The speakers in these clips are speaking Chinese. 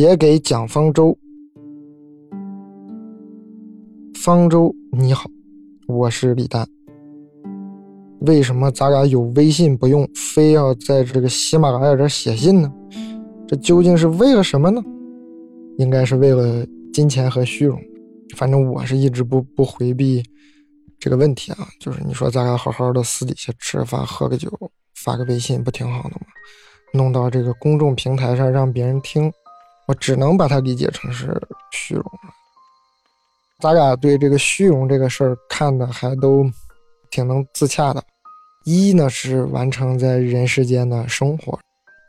写给蒋方舟。方舟你好，我是李诞。为什么咱俩有微信不用，非要在这个喜马拉雅这写信呢？这究竟是为了什么呢？应该是为了金钱和虚荣。反正我是一直不不回避这个问题啊。就是你说咱俩好好的私底下吃个饭、喝个酒、发个微信，不挺好的吗？弄到这个公众平台上让别人听，我只能把它理解成是虚荣了。咱俩对这个虚荣这个事儿看的还都。挺能自洽的，一呢是完成在人世间的生活，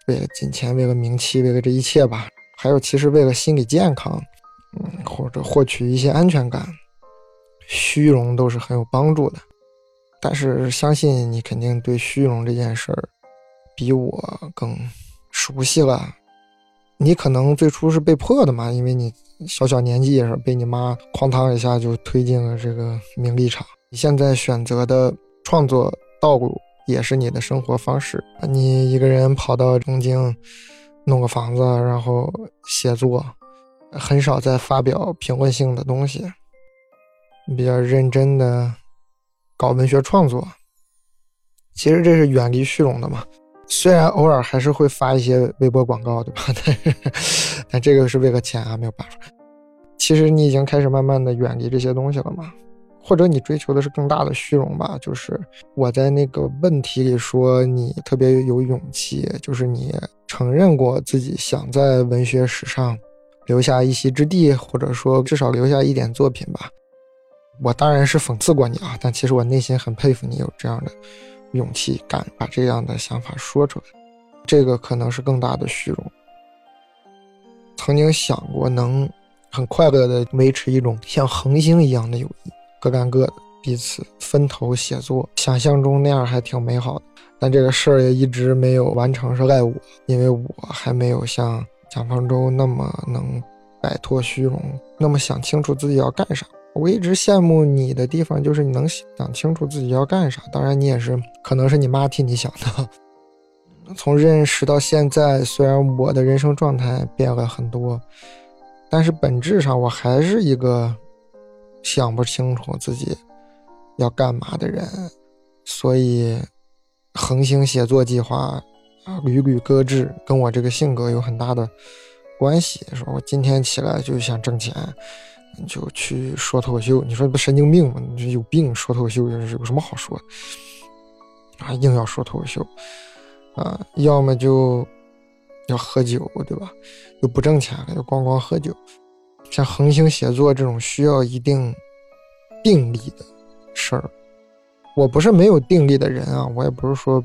为了金钱，为了名气，为了这一切吧。还有其实为了心理健康，嗯，或者获取一些安全感，虚荣都是很有帮助的。但是相信你肯定对虚荣这件事儿比我更熟悉了。你可能最初是被迫的嘛，因为你小小年纪是被你妈哐当一下就推进了这个名利场。你现在选择的创作道路也是你的生活方式。你一个人跑到东京，弄个房子，然后写作，很少再发表评论性的东西，比较认真的搞文学创作。其实这是远离虚荣的嘛。虽然偶尔还是会发一些微博广告，对吧？但是，但这个是为了钱啊，没有办法。其实你已经开始慢慢的远离这些东西了嘛。或者你追求的是更大的虚荣吧？就是我在那个问题里说你特别有勇气，就是你承认过自己想在文学史上留下一席之地，或者说至少留下一点作品吧。我当然是讽刺过你啊，但其实我内心很佩服你有这样的勇气，敢把这样的想法说出来。这个可能是更大的虚荣。曾经想过能很快乐的维持一种像恒星一样的友谊。各干各的，彼此分头写作，想象中那样还挺美好的。但这个事儿也一直没有完成，是赖我，因为我还没有像蒋方舟那么能摆脱虚荣，那么想清楚自己要干啥。我一直羡慕你的地方，就是你能想清楚自己要干啥。当然，你也是，可能是你妈替你想的。从认识到现在，虽然我的人生状态变了很多，但是本质上我还是一个。想不清楚自己要干嘛的人，所以恒星写作计划啊屡屡搁置，跟我这个性格有很大的关系。说我今天起来就想挣钱，你就去说脱口秀。你说不神经病吗？你这有病！说脱口秀有什么好说的？啊，硬要说脱口秀啊，要么就要喝酒，对吧？又不挣钱了，又光光喝酒。像恒星写作这种需要一定定力的事儿，我不是没有定力的人啊，我也不是说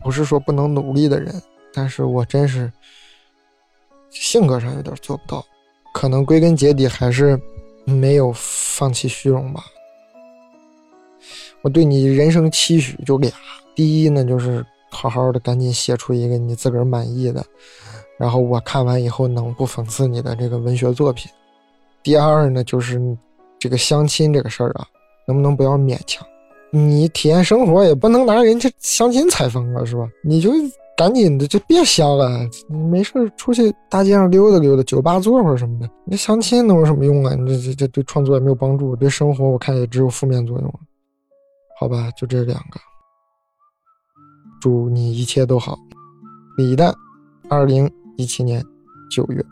不是说不能努力的人，但是我真是性格上有点做不到，可能归根结底还是没有放弃虚荣吧。我对你人生期许就俩，第一呢就是好好的赶紧写出一个你自个儿满意的，然后我看完以后能不讽刺你的这个文学作品。第二呢，就是这个相亲这个事儿啊，能不能不要勉强？你体验生活也不能拿人家相亲采风啊，是吧？你就赶紧的就别相了，没事出去大街上溜达溜达，酒吧坐会儿什么的。你相亲能有什么用啊？你这这这对创作也没有帮助，对生活我看也只有负面作用。好吧，就这两个。祝你一切都好，李诞，二零一七年九月。